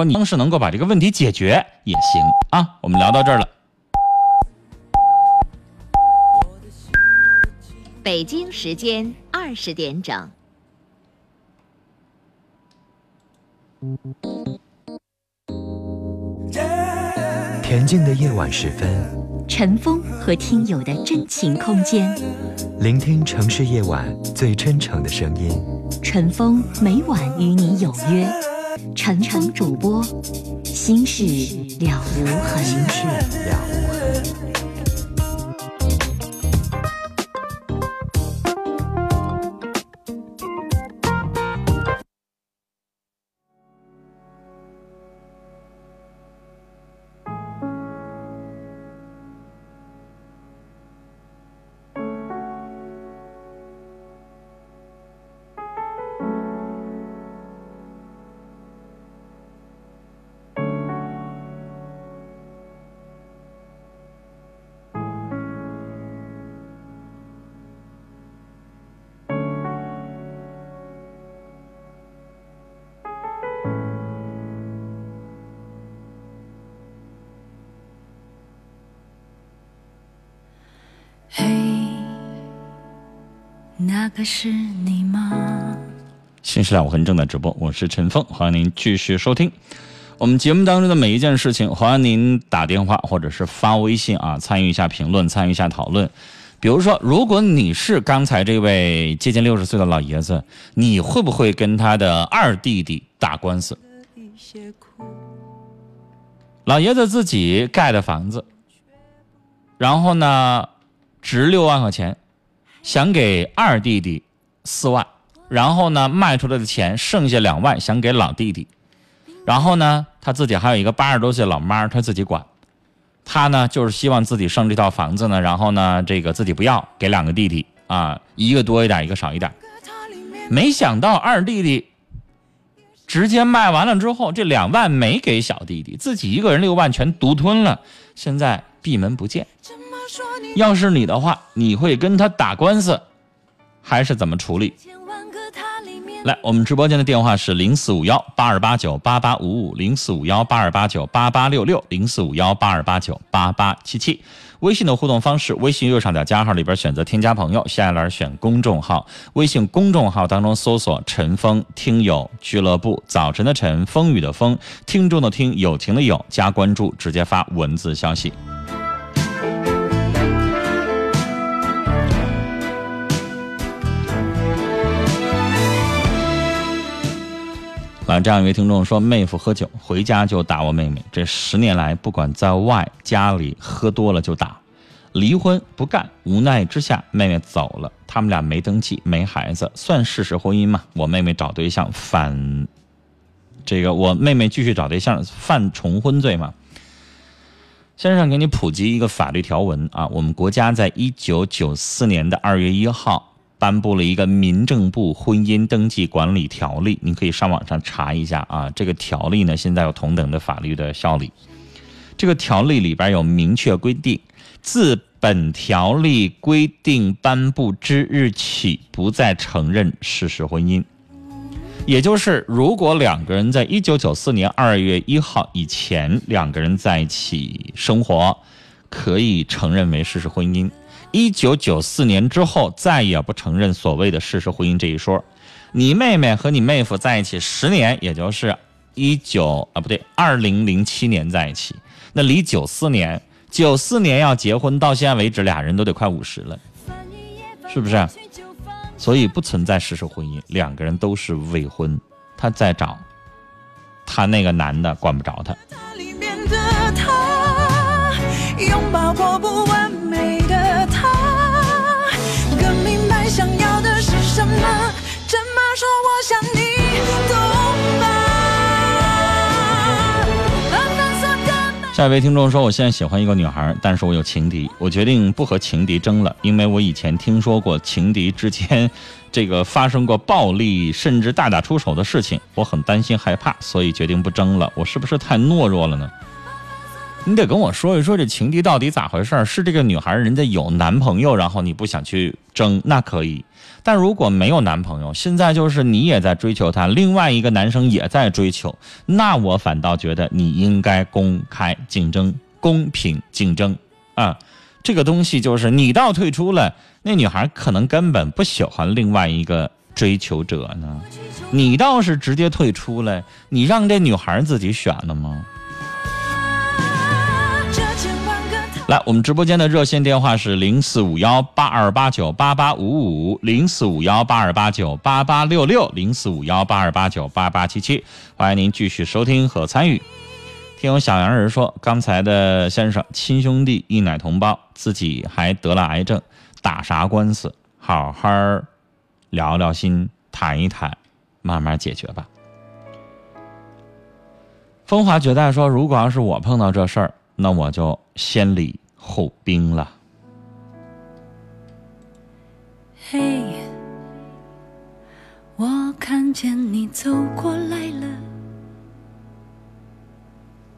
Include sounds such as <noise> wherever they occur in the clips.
说你方式能够把这个问题解决也行啊。我们聊到这儿了。北京时间二十点整。恬静的夜晚时分，陈峰和听友的真情空间，聆听城市夜晚最真诚的声音。陈峰每晚与你有约，陈峰主播，心事了无痕。心事了无痕。那个是你吗？新时代我很正在直播，我是陈峰，欢迎您继续收听我们节目当中的每一件事情。欢迎您打电话或者是发微信啊，参与一下评论，参与一下讨论。比如说，如果你是刚才这位接近六十岁的老爷子，你会不会跟他的二弟弟打官司？老爷子自己盖的房子，然后呢，值六万块钱，想给二弟弟四万。然后呢，卖出来的钱剩下两万，想给老弟弟。然后呢，他自己还有一个八十多岁老妈，他自己管。他呢，就是希望自己剩这套房子呢，然后呢，这个自己不要，给两个弟弟啊，一个多一点，一个少一点。没想到二弟弟直接卖完了之后，这两万没给小弟弟，自己一个人六万全独吞了，现在闭门不见。要是你的话，你会跟他打官司，还是怎么处理？来，我们直播间的电话是零四五幺八二八九八八五五，零四五幺八二八九八八六六，零四五幺八二八九八八七七。微信的互动方式，微信右上角加号里边选择添加朋友，下一栏选公众号，微信公众号当中搜索“陈峰听友俱乐部”，早晨的晨，风雨的风，听众的听，友情的友，加关注，直接发文字消息。啊，这样一位听众说，妹夫喝酒回家就打我妹妹，这十年来不管在外家里喝多了就打，离婚不干，无奈之下妹妹走了，他们俩没登记没孩子，算事实婚姻吗？我妹妹找对象反，这个我妹妹继续找对象犯重婚罪吗？先生给你普及一个法律条文啊，我们国家在一九九四年的二月一号。颁布了一个民政部婚姻登记管理条例，你可以上网上查一下啊。这个条例呢，现在有同等的法律的效力。这个条例里边有明确规定，自本条例规定颁布之日起，不再承认事实婚姻。也就是，如果两个人在一九九四年二月一号以前两个人在一起生活，可以承认为事实婚姻。一九九四年之后，再也不承认所谓的事实婚姻这一说。你妹妹和你妹夫在一起十年，也就是一九啊不对，二零零七年在一起，那离九四年，九四年要结婚，到现在为止俩人都得快五十了，是不是？所以不存在事实婚姻，两个人都是未婚。他再找，他那个男的管不着他。拥抱过不的是什么。这么说，我想你？下一位听众说：“我现在喜欢一个女孩，但是我有情敌，我决定不和情敌争了，因为我以前听说过情敌之间，这个发生过暴力甚至大打出手的事情，我很担心害怕，所以决定不争了。我是不是太懦弱了呢？你得跟我说一说这情敌到底咋回事儿？是这个女孩人家有男朋友，然后你不想去争，那可以；但如果没有男朋友，现在就是你也在追求他，另外一个男生也在追求，那我反倒觉得你应该公开竞争、公平竞争啊。这个东西就是你倒退出了，那女孩可能根本不喜欢另外一个追求者呢，你倒是直接退出了，你让这女孩自己选了吗？来，我们直播间的热线电话是零四五幺八二八九八八五五，零四五幺八二八九八八六六，零四五幺八二八九八八七七，欢迎您继续收听和参与。听有小杨人说，刚才的先生亲兄弟一奶同胞，自己还得了癌症，打啥官司？好好聊聊心，谈一谈，慢慢解决吧。风华绝代说，如果要是我碰到这事儿，那我就先礼后兵了。嘿，我看见你走过来了。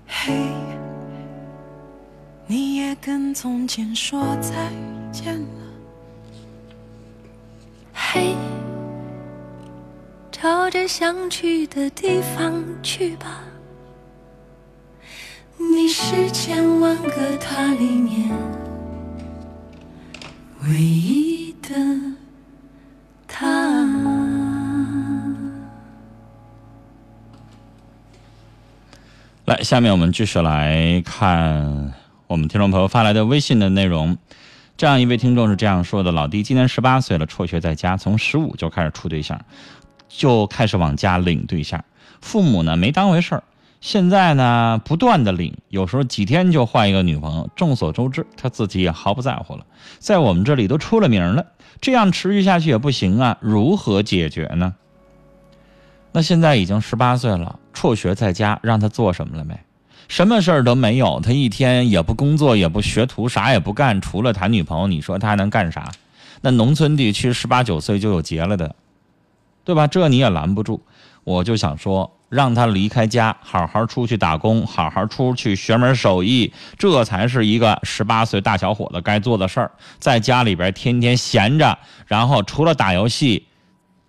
嘿，你也跟从前说再见了。嘿，朝着想去的地方去吧。你是千万个他里面唯一的他。来，下面我们继续来看我们听众朋友发来的微信的内容。这样一位听众是这样说的：老弟，今年十八岁了，辍学在家，从十五就开始处对象，就开始往家领对象。父母呢没当回事儿，现在呢不断的领，有时候几天就换一个女朋友。众所周知，他自己也毫不在乎了，在我们这里都出了名了，这样持续下去也不行啊，如何解决呢？那现在已经十八岁了，辍学在家，让他做什么了没？什么事儿都没有，他一天也不工作，也不学徒，啥也不干，除了谈女朋友，你说他还能干啥？那农村地区十八九岁就有结了的，对吧？这你也拦不住。我就想说，让他离开家，好好出去打工，好好出去学门手艺，这才是一个十八岁大小伙子该做的事儿。在家里边天天闲着，然后除了打游戏、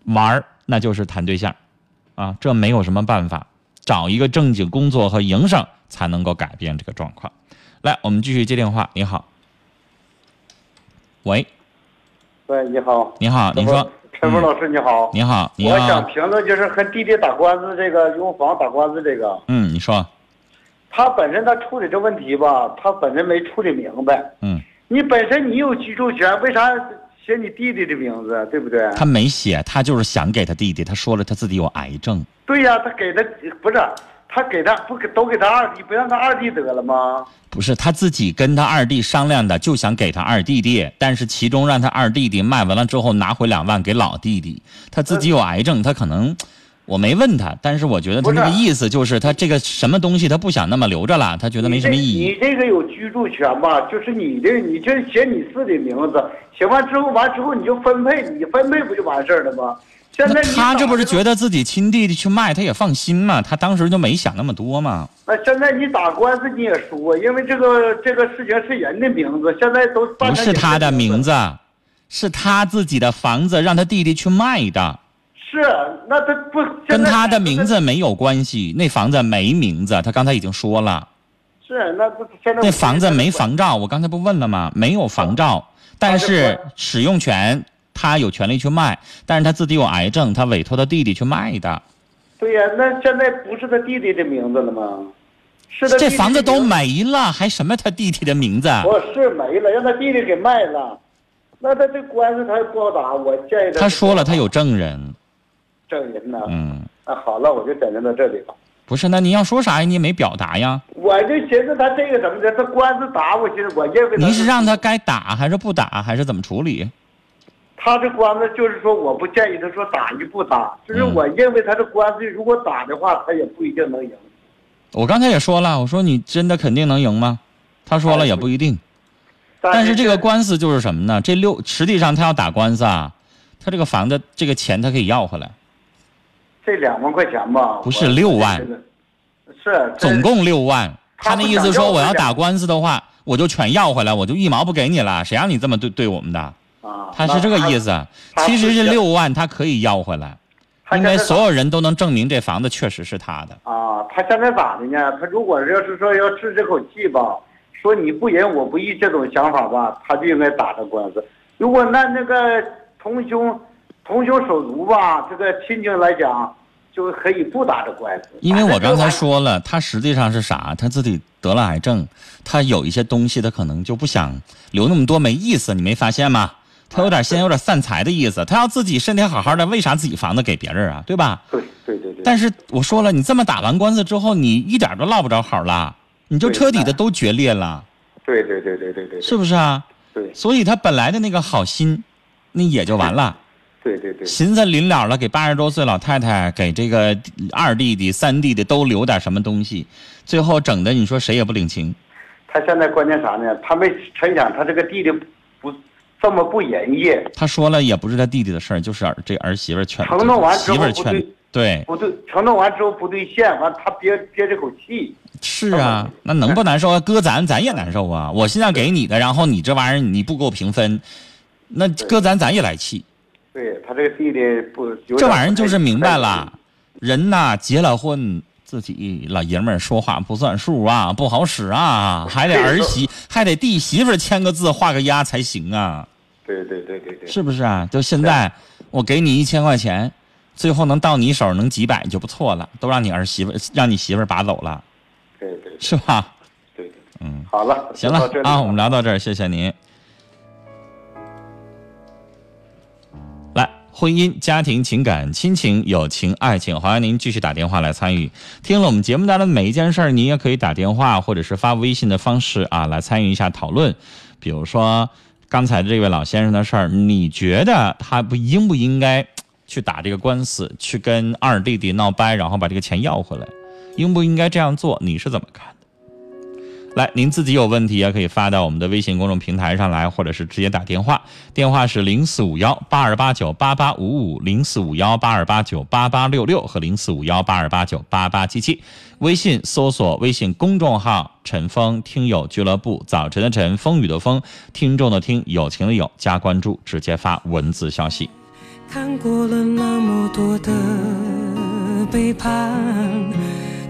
玩儿，那就是谈对象。啊，这没有什么办法，找一个正经工作和营生才能够改变这个状况。来，我们继续接电话。你好，喂，喂，你好，你好，你说，陈峰老师你好，你好，你我想，评论就是和弟弟打官司这个用房打官司这个，嗯，你说，他本身他处理这问题吧，他本身没处理明白。嗯，你本身你有居住权，为啥写你弟弟的名字，对不对？他没写，他就是想给他弟弟，他说了他自己有癌症，对呀、他给他不是他给他不给都给他二弟，不让他二弟得了吗？不是他自己跟他二弟商量的，就想给他二弟弟，但是其中让他二弟弟卖完了之后拿回两万给老弟弟，他自己有癌症，他可能。我没问他，但是我觉得他那个意思就是他这个什么东西他不想那么留着了，他觉得没什么意义。你这个有居住权吧？就是你这，你就写你自己名字，写完之后完之后你就分配，你分配不就完事儿了吗？现在他这不是觉得自己亲弟弟去卖，他也放心嘛？他当时就没想那么多嘛。那现在你打官司你也输，因为这个这个事情是人的名字，现在都不是他的名字。是他自己的房子让他弟弟去卖的，是，那他不跟他的名字没有关系。那房子没名字，他刚才已经说了，是那不现在那房子没房照，我刚才不问了吗？没有房照，但是使用权他有权利去卖，但是他自己有癌症，他委托他弟弟去卖的。对呀、那现在不是他弟弟的名字了吗？是他弟这房子都没了，还什么他弟弟的名字？我是没了，让他弟弟给卖了。那他这官司他也不好打，我建议他。他说了，他有证人。证人呢。嗯，那好了，我就整到这里吧。不是，那你要说啥呀？你也没表达呀。我就寻思他这个怎么的，他官司打我，寻思我认为他你是让他该打还是不打，还是怎么处理？他这官司就是说，我不建议他说打与不打，就是嗯我认为他这官司如果打的话，他也不一定能赢。我刚才也说了，我说你真的肯定能赢吗？他说了也不一定。但是这个官司就是什么呢？这六实际上他要打官司啊，他这个房子这个钱他可以要回来，这两万块钱吧，不是六万，是总共六万，他那意思说我要打官司的话，我就全要回来，我就一毛不给你了，谁让你这么对对我们的？啊，他是这个意思。其实是是六万，他可以要回来，因为所有人都能证明这房子确实是他的。啊，他现在咋的呢？他如果要是说要治这口气吧，说你不仁我不义这种想法吧，他就应该打这官司。如果那那个同兄同兄手足吧，这个亲情来讲，就可以不打这官司。因为我刚才说了，他实际上是啥？他自己得了癌症，他有一些东西他可能就不想留那么多，没意思，你没发现吗？他有点现在有点散财的意思，他要自己身体好好的，为啥自己房子给别人啊？对吧？对对对对。但是我说了，你这么打完官司之后，你一点都落不着好了，你就彻底的都决裂了，对对对对对对，是不是啊？对所以他本来的那个好心，那也就完了。对对对寻思临了了，给八十多岁老太太，给这个二弟弟、三弟弟都留点什么东西，最后整的你说谁也不领情。他现在关键啥呢？他没成想他这个弟弟不这么不仁义，他说了，也不是他弟弟的事儿，就是儿这儿媳妇儿劝，承诺完之后劝不对，对，不对，承诺完之后不兑现，完他憋憋这口气。是啊，那能不难受啊？搁咱咱也难受啊！<laughs> 我现在给你的，然后你这玩意儿你不给我平分，那搁咱咱也来气。对他这个弟弟不，这玩意儿就是明白了，人呐结了婚，自己老爷们儿说话不算数啊，不好使啊，还得儿媳 <laughs> 还得弟媳妇儿签个字画个押才行啊，对对对对对，是不是啊？就现在我给你一千块钱，最后能到你手能几百就不错了，都让你儿媳妇让你媳妇儿拔走了，对对是吧？对对，嗯，好了，行了啊，我们聊到这儿，谢谢您。来，婚姻、家庭、情感、亲情、友情、爱情，欢迎您继续打电话来参与。听了我们节目当中的每一件事儿，您也可以打电话或者是发微信的方式啊来参与一下讨论。比如说刚才这位老先生的事儿，你觉得他不应不应该去打这个官司，去跟二弟弟闹掰，然后把这个钱要回来？应不应该这样做？你是怎么看的？来，您自己有问题也可以发到我们的微信公众平台上来，或者是直接打电话，电话是零四五幺八二八九八八五五、零四五幺八二八九八八六六和零四五幺八二八九八八七七。微信搜索微信公众号“陈峰听友俱乐部”，早晨的晨，风雨的风，听众的听，友情的友，加关注，直接发文字消息。看过了那么多的背叛，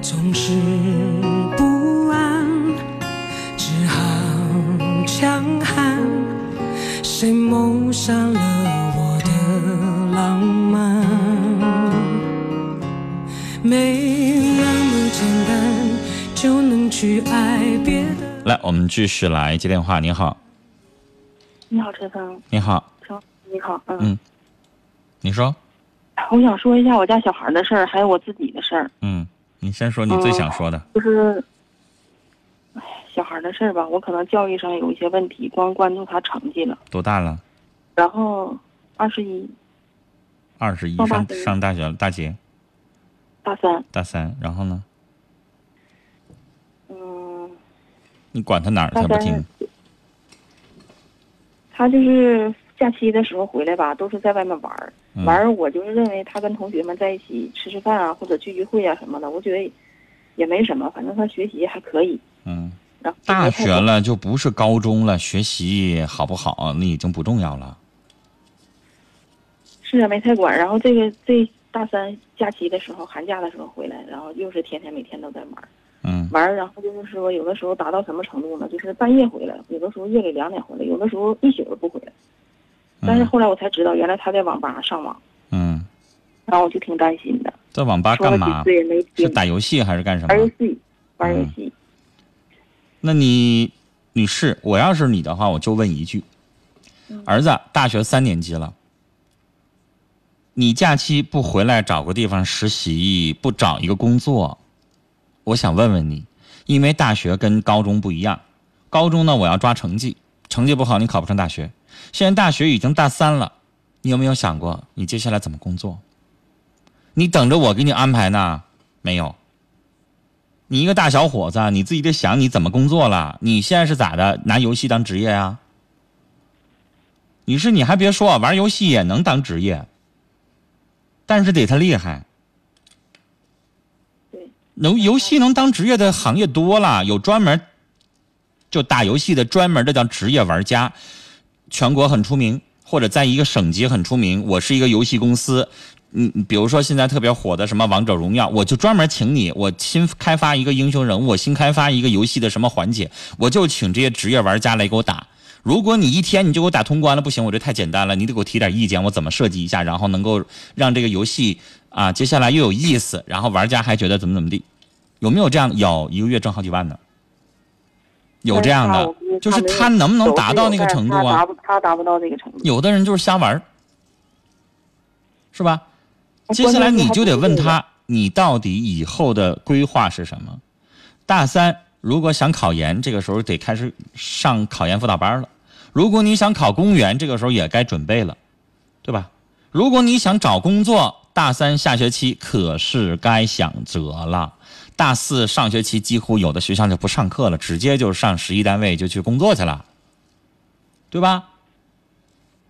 总是强悍。谁谋杀了我的浪漫？没那么简单就能去爱别的。来，我们继续来接电话。你好，你好，陈峰，你好，陈，你好，嗯，嗯你说，我想说一下我家小孩的事儿，还有我自己的事儿，嗯，你先说你最想说的。就是，哎，小孩的事儿吧，我可能教育上有一些问题，光关注他成绩了，多大了？然后二十一，二十一，上大上大学了，大几？大三，大三。然后呢？嗯，你管他哪儿他不听？，他就是假期的时候回来吧，都是在外面玩儿，嗯玩儿我就是认为他跟同学们在一起吃吃饭啊，或者聚聚会啊什么的，我觉得也没什么，反正他学习还可以，大学了就不是高中了，学习好不好那已经不重要了。是啊，没太管。然后这个这大三假期的时候，寒假的时候回来，然后又是天天每天都在玩儿嗯玩儿，然后就是说有的时候达到什么程度呢？就是半夜回来，有的时候夜里两点回来，有的时候一宿都不回来。但是嗯后来我才知道，原来他在网吧上网，嗯，然后我就挺担心的。在网吧干嘛？次也没是，打游戏还是干什么？玩游戏，玩游嗯戏。那你女士，我要是你的话，我就问一句：嗯儿子大学三年级了，你假期不回来找个地方实习，不找一个工作，我想问问你，因为大学跟高中不一样，高中呢我要抓成绩，成绩不好你考不上大学。现在大学已经大三了，你有没有想过你接下来怎么工作？你等着我给你安排呢？没有。你一个大小伙子，你自己得想你怎么工作了。你现在是咋的？拿游戏当职业啊？你是你还别说，玩游戏也能当职业，但是得他厉害。对，能游戏能当职业的行业多了，有专门就打游戏的专门的叫职业玩家，全国很出名，或者在一个省级很出名。我是一个游戏公司，嗯，比如说现在特别火的什么王者荣耀，我就专门请你，我新开发一个英雄人物，我新开发一个游戏的什么环节，我就请这些职业玩家来给我打。如果你一天你就给我打通关了，不行，我这太简单了，你得给我提点意见，我怎么设计一下，然后能够让这个游戏啊接下来又有意思，然后玩家还觉得怎么怎么地，有没有这样？有一个月挣好几万的，有这样的，就是他能不能达到那个程度啊？他达不，他达不到那个程度。有的人就是瞎玩儿，是吧？接下来你就得问他，你到底以后的规划是什么？大三如果想考研，这个时候得开始上考研辅导班了。如果你想考公务员，这个时候也该准备了，对吧？如果你想找工作，大三下学期可是该想辙了。大四上学期几乎有的学校就不上课了，直接就上十一单位就去工作去了，对吧？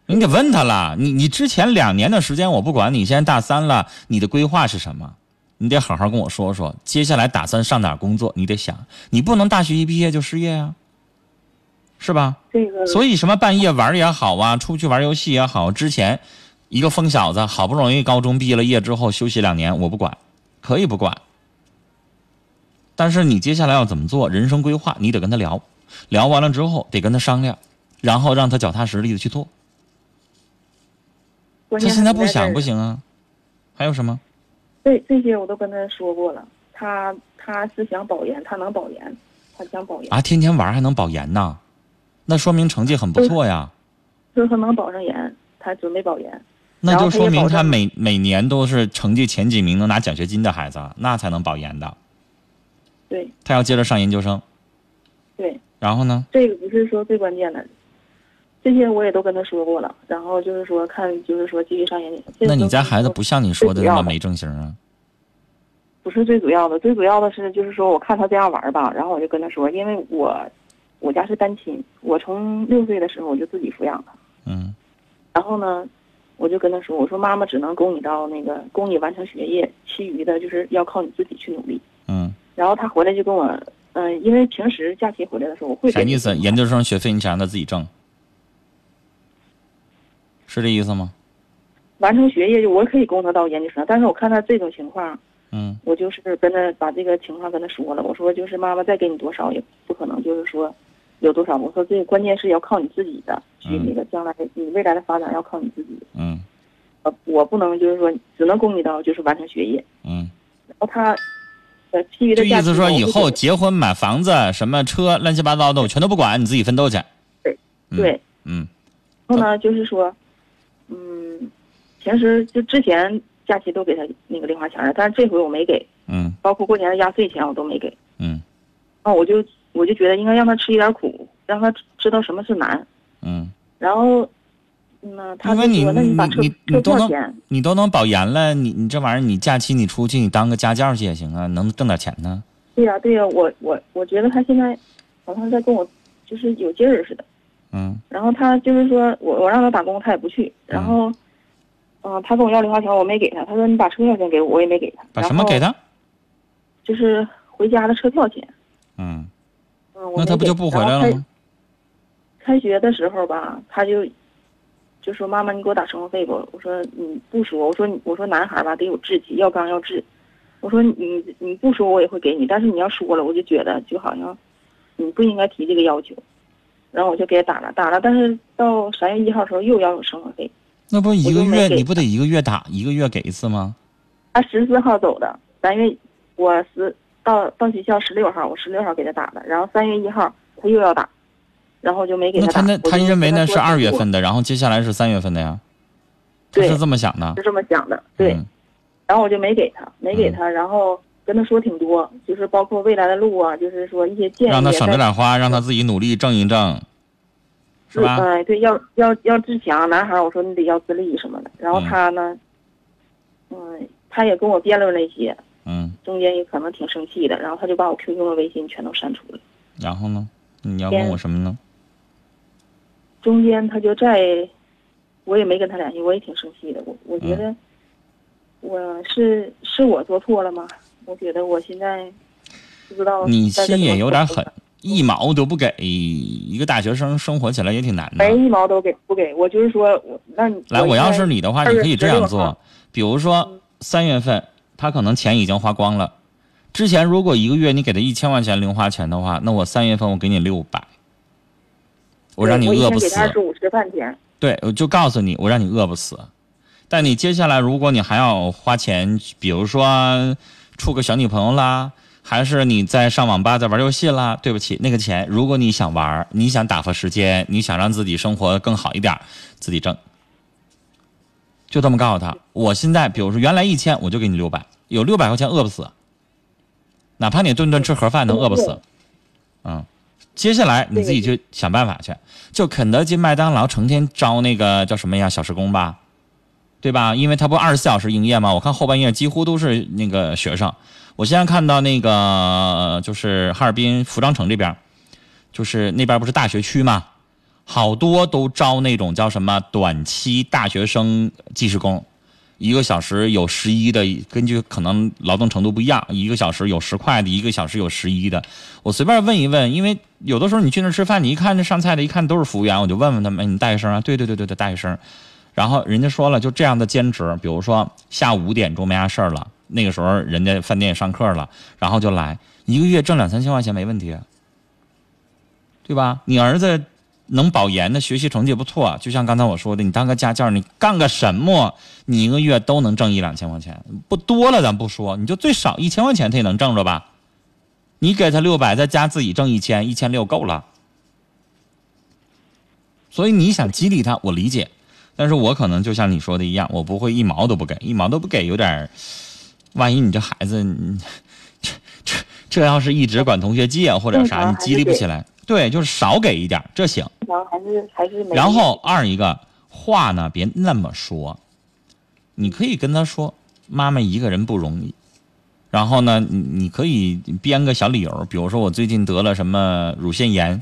你得问他了，你你之前两年的时间我不管你，现在大三了，你的规划是什么？你得好好跟我说说，接下来打算上哪工作？你得想，你不能大学一毕业就失业啊，是吧？这个所以什么半夜玩也好啊，出去玩游戏也好，之前一个疯小子好不容易高中毕了业之后休息两年，我不管，可以不管。但是你接下来要怎么做人生规划，你得跟他聊，聊完了之后得跟他商量，然后让他脚踏实地的去做。他现在不想不行啊，还有什么？这这些我都跟他说过了，他他是想保研，他能保研，他想保研，啊，天天玩还能保研呢？那说明成绩很不错呀。就是他能保上研，他准备保研。那就说明他每每年都是成绩前几名能拿奖学金的孩子，那才能保研的。对他要接着上研究生，对，然后呢？这个不是说最关键的，这些我也都跟他说过了。然后就是说看，就是说继续上研究生。那你家孩子不像你说的那么没正形啊？不是最主要的，最主要的是就是说，我看他这样玩儿吧，然后我就跟他说，因为我我家是单亲，我从六岁的时候我就自己抚养他，嗯然后呢，我就跟他说，我说妈妈只能供你到那个供你完成学业，其余的就是要靠你自己去努力。嗯，然后他回来就跟我，嗯、因为平时假期回来的时候，我会跟啥意思？研究生学费你想让他自己挣，是这意思吗？完成学业，就我可以供他到研究生，但是我看他这种情况，嗯。我就是跟他把这个情况跟他说了，我说就是妈妈再给你多少也不可能，就是说有多少，我说这个关键是要靠你自己的，去嗯那个将来你未来的发展要靠你自己，嗯。呃，我不能就是说只能供你到就是完成学业，嗯，然后他，呃，其余就的就意思说以后结婚买房子什么车乱七八糟的我全都不管，你自己奋斗去。对。嗯对，嗯。然后呢就是说，嗯，平时就之前假期都给他那个零花钱了，但是这回我没给，嗯包括过年的压岁钱我都没给。嗯啊，我就我就觉得应该让他吃一点苦，让他知道什么是难。嗯，然后，嗯，他就因为你你你车你都能票钱，你都能保研了，你你这玩意儿你假期你出去你当个家教去也行啊，能挣点钱呢。对呀、对呀、我我我觉得他现在好像在跟我就是有劲儿似的。嗯然后他就是说我我让他打工，他也不去。然后，嗯、他跟我要零花钱，我没给他。他说你把车票钱给我，我也没给他。把什么给？他？就是回家的车票钱。嗯，那他不就不回来了吗？开学的时候吧，他就就说：“妈妈，你给我打生活费不？”我说：“你不说。”我说：“你我说男孩吧得有志气，要刚要志。”我说：“你你不说我也会给你，但是你要说了，我就觉得就好像你不应该提这个要求。”然后我就给他打了，打了，但是到三月一号的时候又要有生活费。那不一个月你不得一个月打一个月给一次吗？他十四号走的，三月我十到到学校十六号，我十六号给他打的，然后三月一号他又要打，然后我就没给打。那他那他认为那是二月份的，然后接下来是三月份的呀？他是这么想的是。这么想的，对。嗯然后我就没给他，没给他，然后跟他说挺多，就是包括未来的路啊，就是说一些建议。让他省着点花，让他自己努力挣一挣，是吧？嗯、对，要要要自强，男孩儿我说你得要自立什么的。然后嗯他呢，嗯，他也跟我辩论了一些，嗯，中间也可能挺生气的，然后他就把我 QQ 和微信全都删除了。然后呢？你要问我什么呢？中间他就在，我也没跟他联系，我也挺生气的。我我觉嗯得，我是是我做错了吗？我觉得我现在不知道你心也有点狠，一毛都不给，一个大学生生活起来也挺难的没。一毛都给不给我，就是说我那你来，我要是你的话，你可以这样做，比如说三月份，他可能钱已经花光了，之前如果一个月你给他一千块钱零花钱的话，那我三月份我给你六百，我让你饿不死我一天给他。二十五吃饭钱，对，我就告诉你，我让你饿不死。但你接下来，如果你还要花钱，比如说处个小女朋友啦，还是你在上网吧在玩游戏啦，对不起，那个钱，如果你想玩，你想打发时间，你想让自己生活更好一点，自己挣。就这么告诉他，我现在比如说原来一千，我就给你六百，有六百块钱饿不死，哪怕你顿顿吃盒饭能饿不死，嗯。接下来你自己去想办法去，就肯德基、麦当劳成天招那个叫什么呀小时工吧，对吧？因为它不二十四小时营业吗？我看后半夜几乎都是那个学生。我现在看到那个就是哈尔滨服装城这边，就是那边不是大学区吗？好多都招那种叫什么短期大学生技师工，一个小时有十一的，根据可能劳动程度不一样，一个小时有十块的，一个小时有十一的。我随便问一问，因为有的时候你去那吃饭，你一看那上菜的，一看都是服务员，我就问问他们，哎，你大学生啊？对对对对对，大学生。然后人家说了，就这样的兼职，比如说下午五点钟没啥事儿了，那个时候人家饭店也上课了，然后就来，一个月挣两三千块钱没问题，对吧？你儿子能保研的，学习成绩不错，就像刚才我说的，你当个家教，你干个什么，你一个月都能挣一两千块钱，不多了咱不说，你就最少一千块钱他也能挣着吧？你给他六百，再加自己挣一千，一千六够了。所以你想激励他，我理解，但是我可能就像你说的一样，我不会一毛都不给，一毛都不给有点儿，万一你这孩子，你这这这要是一直管同学借或者啥，你激励不起来。对，就是少给一点儿，这行。然后还是还是没。然后二一个话呢，别那么说，你可以跟他说，妈妈一个人不容易。然后呢，你你可以编个小理由，比如说我最近得了什么乳腺炎，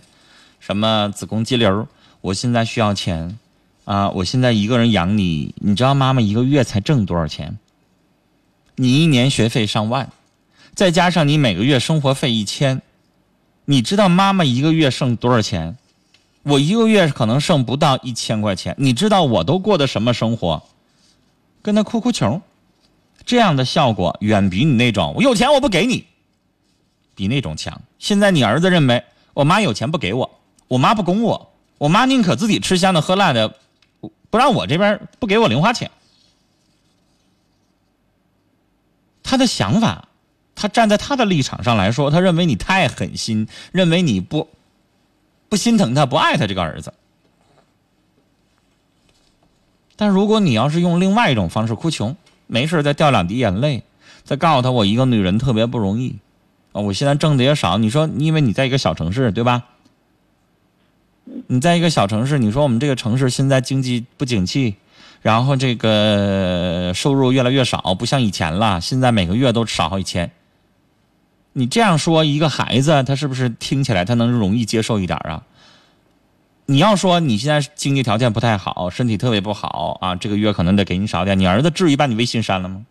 什么子宫肌瘤，我现在需要钱，啊，我现在一个人养你，你知道妈妈一个月才挣多少钱？你一年学费上万，再加上你每个月生活费一千，你知道妈妈一个月剩多少钱？我一个月可能剩不到一千块钱，你知道我都过的什么生活？跟他哭哭穷，这样的效果远比你那种我有钱我不给你，比那种强。现在你儿子认为我妈有钱不给我，我妈不供我，我妈宁可自己吃香的喝辣的，不让我这边不给我零花钱。他的想法，他站在他的立场上来说，他认为你太狠心，认为你不不心疼他，不爱他这个儿子。但如果你要是用另外一种方式哭穷，没事再掉两滴眼泪，再告诉他我一个女人特别不容易，啊，我现在挣的也少。你说，因为你在一个小城市，对吧？你在一个小城市，你说我们这个城市现在经济不景气，然后这个收入越来越少，不像以前了，现在每个月都少好几千。你这样说，一个孩子他是不是听起来他能容易接受一点啊？你要说你现在经济条件不太好，身体特别不好啊，这个月可能得给你少点，你儿子至于把你微信删了吗？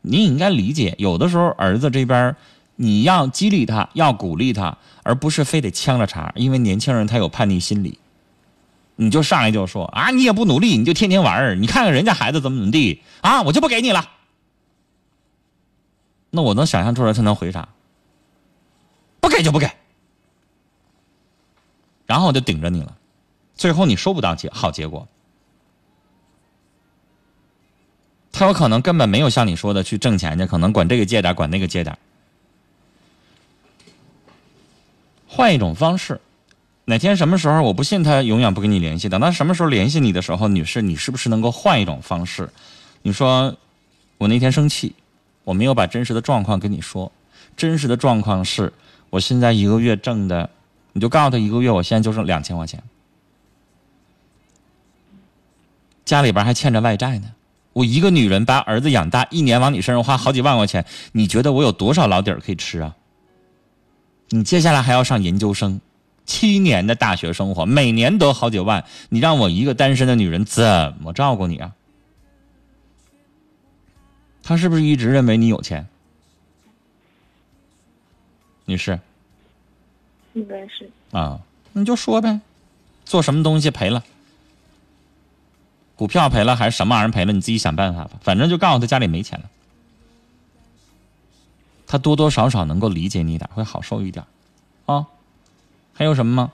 你也应该理解，有的时候儿子这边你要激励他，要鼓励他，而不是非得呛着茬，因为年轻人他有叛逆心理。你就上来就说啊，你也不努力，你就天天玩儿，你看看人家孩子怎么怎么地啊，我就不给你了。那我能想象出来他能回啥？不给就不给。然后我就顶着你了，最后你收不到结好结果。他有可能根本没有像你说的去挣钱去，可能管这个借点，管那个借点。换一种方式，哪天什么时候我不信他永远不跟你联系，等他什么时候联系你的时候，女士，你是不是能够换一种方式？你说我那天生气，我没有把真实的状况跟你说，真实的状况是我现在一个月挣的。你就告诉他一个月，我现在就剩两千块钱，家里边还欠着外债呢。我一个女人把儿子养大，一年往你身上花好几万块钱，你觉得我有多少老底儿可以吃啊？你接下来还要上研究生，七年的大学生活，每年都好几万，你让我一个单身的女人怎么照顾你啊？他是不是一直认为你有钱？女士应该是啊，你就说呗，做什么东西赔了，股票赔了还是什么玩意儿赔了，你自己想办法吧。反正就告诉他家里没钱了，他多多少少能够理解你一点，会好受一点啊。还有什么吗？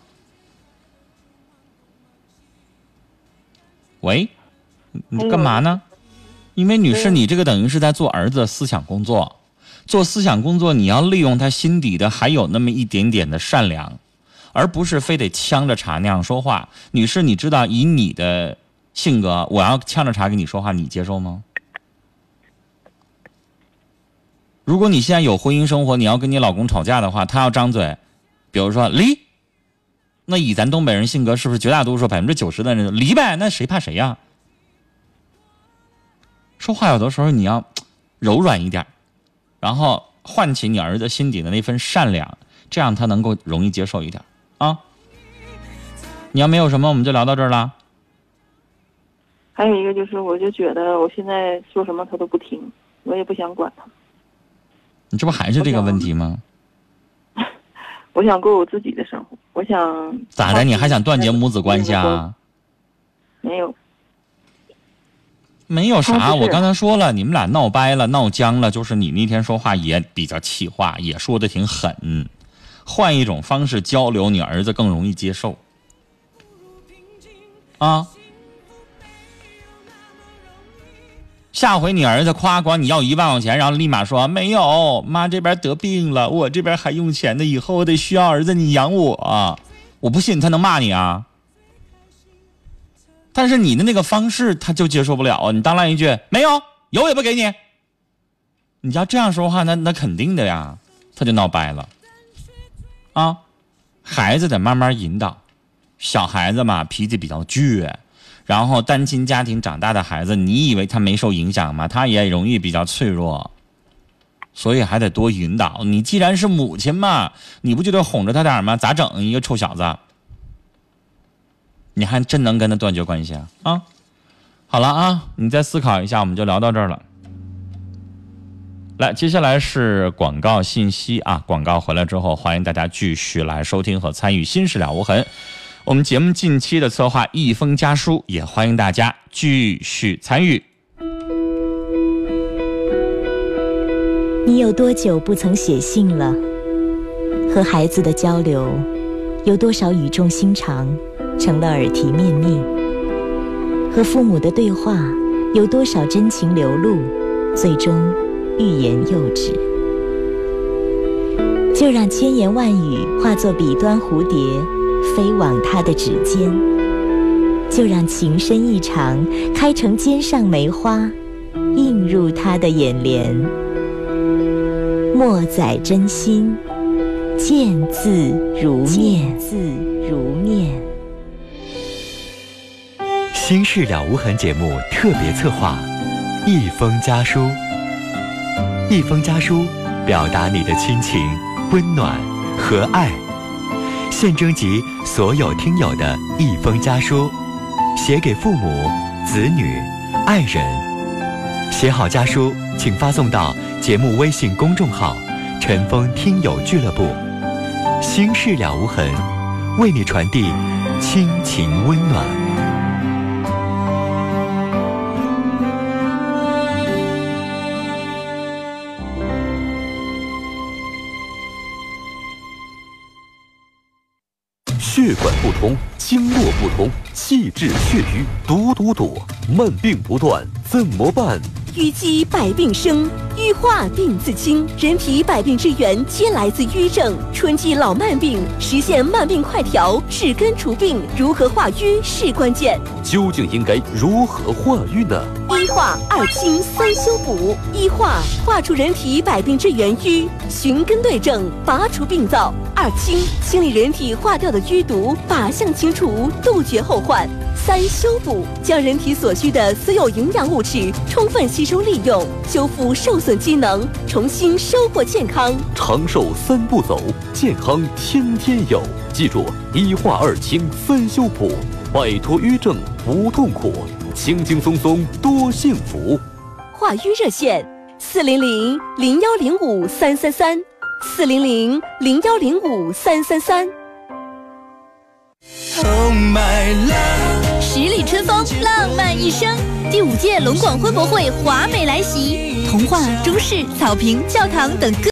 喂，你干嘛呢？因为女士，你这个等于是在做儿子的思想工作，做思想工作，你要利用他心底的还有那么一点点的善良，而不是非得呛着茶那样说话。女士，你知道以你的性格，我要呛着茶跟你说话，你接受吗？如果你现在有婚姻生活，你要跟你老公吵架的话，他要张嘴，比如说离，那以咱东北人性格，是不是绝大多数百分之九十的人离呗？那谁怕谁呀？说话有的时候你要柔软一点，然后唤起你儿子心底的那份善良，这样他能够容易接受一点啊。你要没有什么，我们就聊到这儿了。还有一个就是，我就觉得我现在说什么他都不听，我也不想管他，你这不还是这个问题吗？<laughs> 我想过我自己的生活，我想咋的？你还想断绝母子关系啊？没有，没有啥，我刚才说了，你们俩闹掰了、闹僵了，就是你那天说话也比较气话，也说的挺狠。换一种方式交流，你儿子更容易接受。啊，下回你儿子夸管你要一万块钱，然后立马说没有，妈这边得病了，我这边还用钱呢，以后我得需要儿子你养我，我不信他能骂你啊。但是你的那个方式他就接受不了啊！你当来一句没有，有也不给你。你要这样说话，那那肯定的呀，他就闹掰了。啊，孩子得慢慢引导，小孩子嘛脾气比较倔，然后单亲家庭长大的孩子，你以为他没受影响吗？他也容易比较脆弱，所以还得多引导。你既然是母亲嘛，你不就得哄着他点吗？咋整？一个臭小子！你还真能跟他断绝关系啊？啊，好了啊，你再思考一下，我们就聊到这儿了。来，接下来是广告信息啊，广告回来之后，欢迎大家继续来收听和参与《心事了无痕》。我们节目近期的策划一封家书，也欢迎大家继续参与。你有多久不曾写信了？和孩子的交流，有多少语重心长，成了耳提面命？和父母的对话，有多少真情流露，最终欲言又止？就让千言万语化作笔端蝴蝶，飞往他的指尖；就让情深意长，开成肩上梅花，映入他的眼帘。莫载真心，见字如面，字如面。心事了无痕节目特别策划，一封家书。一封家书，表达你的亲情、温暖和爱。现征集所有听友的一封家书，写给父母、子女、爱人。写好家书，请发送到节目微信公众号“陈峰听友俱乐部”。心事了无痕，为你传递亲情温暖。气滞血瘀，堵堵堵，慢病不断，怎么办？淤积百病生，淤化病自清。人体百病之源皆来自瘀症，春季老慢病，实现慢病快调，治根除病。如何化瘀是关键。究竟应该如何化瘀呢？一化二清三修补。一化化除人体百病之源瘀，寻根对症，拔除病灶。二清清理人体化掉的淤毒，靶向清除，杜绝后患。三修补将人体所需的所有营养物质充分吸收利用，修复受损机能，重新收获健康。长寿三步走，健康天天有。记住，一化二清三修补，摆脱瘀症不痛苦，轻轻松松多幸福。化瘀热线：四零零零幺零五三三三，四零零零幺零五三三三。Oh my love，十里春风，浪漫一生。第五届龙广婚博会华美来袭，童话、中式、草坪、教堂等各。